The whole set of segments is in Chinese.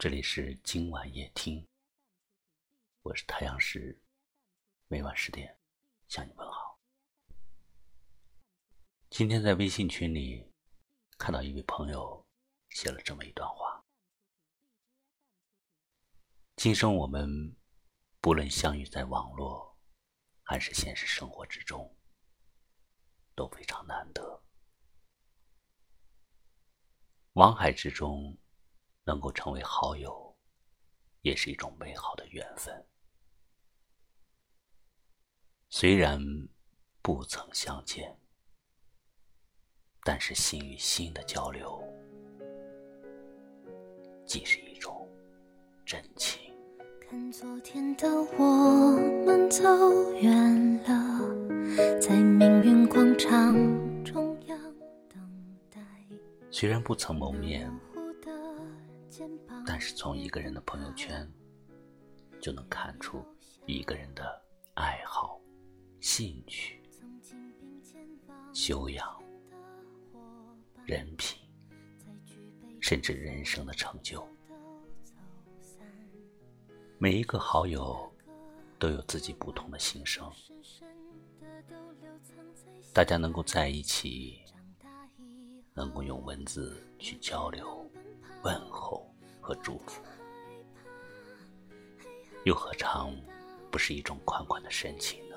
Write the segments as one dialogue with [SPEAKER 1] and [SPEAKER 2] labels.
[SPEAKER 1] 这里是今晚夜听，我是太阳石，每晚十点向你问好。今天在微信群里看到一位朋友写了这么一段话：今生我们不论相遇在网络还是现实生活之中，都非常难得。网海之中。能够成为好友，也是一种美好的缘分。虽然不曾相见，但是心与心的交流，既是一种真情。
[SPEAKER 2] 看昨天的我们走远了，在命运广场中央等待。
[SPEAKER 1] 虽然不曾谋面。是从一个人的朋友圈，就能看出一个人的爱好、兴趣、修养、人品，甚至人生的成就。每一个好友都有自己不同的心声，大家能够在一起，能够用文字去交流、问候。和祝福，又何尝不是一种款款的深情呢？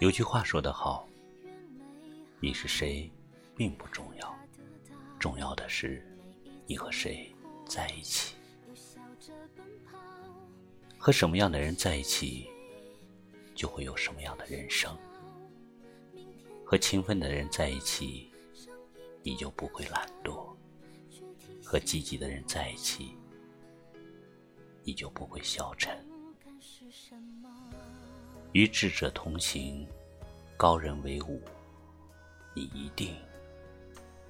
[SPEAKER 1] 有句话说得好：“你是谁，并不重要，重要的是你和谁在一起。和什么样的人在一起，就会有什么样的人生。和勤奋的人在一起，你就不会懒惰。”和积极的人在一起，你就不会消沉；与智者同行，高人为伍，你一定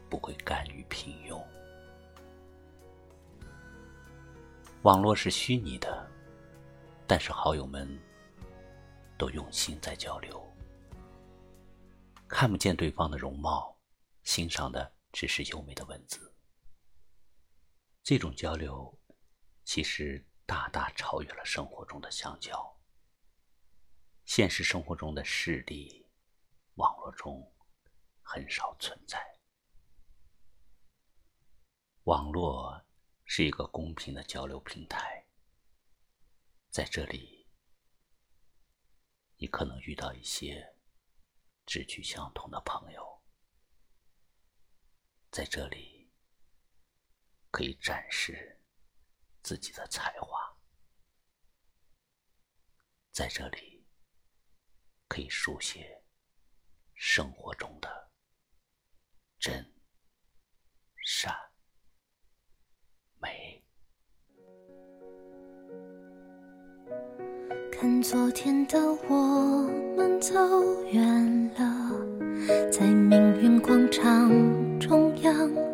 [SPEAKER 1] 不会甘于平庸。网络是虚拟的，但是好友们都用心在交流，看不见对方的容貌，欣赏的只是优美的文字。这种交流，其实大大超越了生活中的相交。现实生活中的势力，网络中很少存在。网络是一个公平的交流平台，在这里，你可能遇到一些志趣相同的朋友，在这里。可以展示自己的才华，在这里可以书写生活中的真善美。
[SPEAKER 2] 看昨天的我们走远了，在命运广场中央。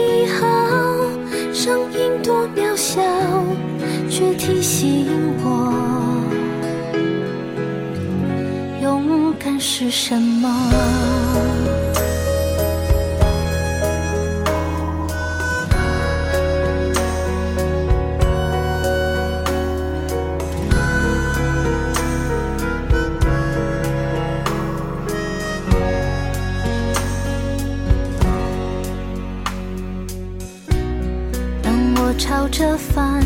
[SPEAKER 2] 却提醒我，勇敢是什么。我朝着反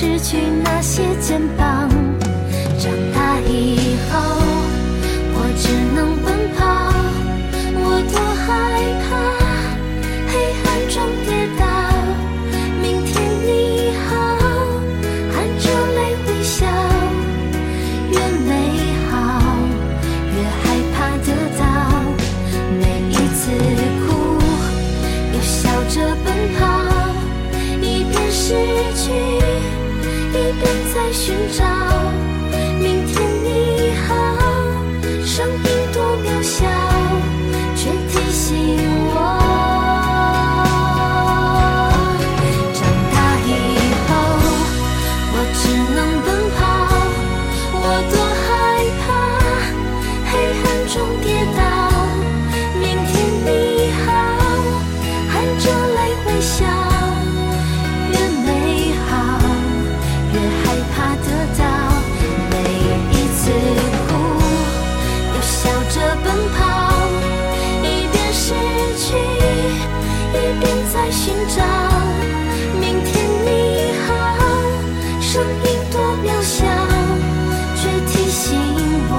[SPEAKER 2] 失去那些肩膀。在寻找。明天你好，声音多渺小，却提醒我，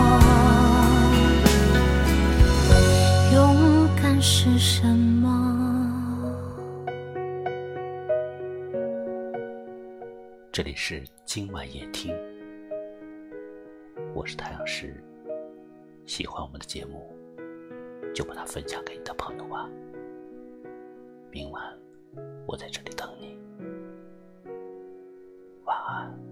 [SPEAKER 2] 勇敢是什么。
[SPEAKER 1] 这里是今晚夜听，我是太阳石。喜欢我们的节目，就把它分享给你的朋友吧。明晚我在这里等你。晚安。